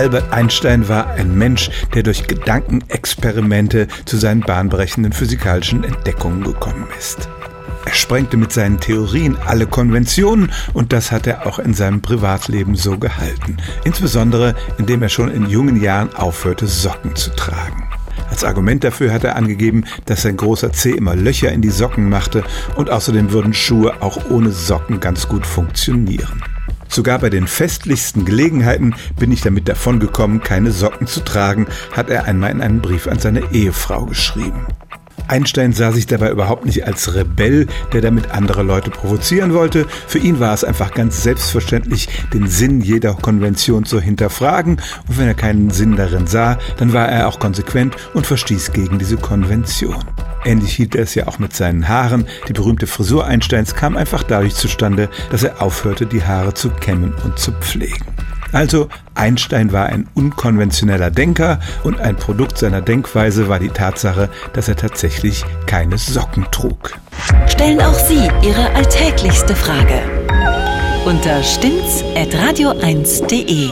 Albert Einstein war ein Mensch, der durch Gedankenexperimente zu seinen bahnbrechenden physikalischen Entdeckungen gekommen ist. Er sprengte mit seinen Theorien alle Konventionen und das hat er auch in seinem Privatleben so gehalten. Insbesondere indem er schon in jungen Jahren aufhörte, Socken zu tragen. Als Argument dafür hat er angegeben, dass sein großer Zeh immer Löcher in die Socken machte und außerdem würden Schuhe auch ohne Socken ganz gut funktionieren. Sogar bei den festlichsten Gelegenheiten bin ich damit davongekommen, keine Socken zu tragen, hat er einmal in einem Brief an seine Ehefrau geschrieben. Einstein sah sich dabei überhaupt nicht als Rebell, der damit andere Leute provozieren wollte. Für ihn war es einfach ganz selbstverständlich, den Sinn jeder Konvention zu hinterfragen. Und wenn er keinen Sinn darin sah, dann war er auch konsequent und verstieß gegen diese Konvention. Ähnlich hielt er es ja auch mit seinen Haaren. Die berühmte Frisur Einsteins kam einfach dadurch zustande, dass er aufhörte, die Haare zu kämmen und zu pflegen. Also Einstein war ein unkonventioneller Denker und ein Produkt seiner Denkweise war die Tatsache, dass er tatsächlich keine Socken trug. Stellen auch Sie Ihre alltäglichste Frage unter stimmt's@radio1.de.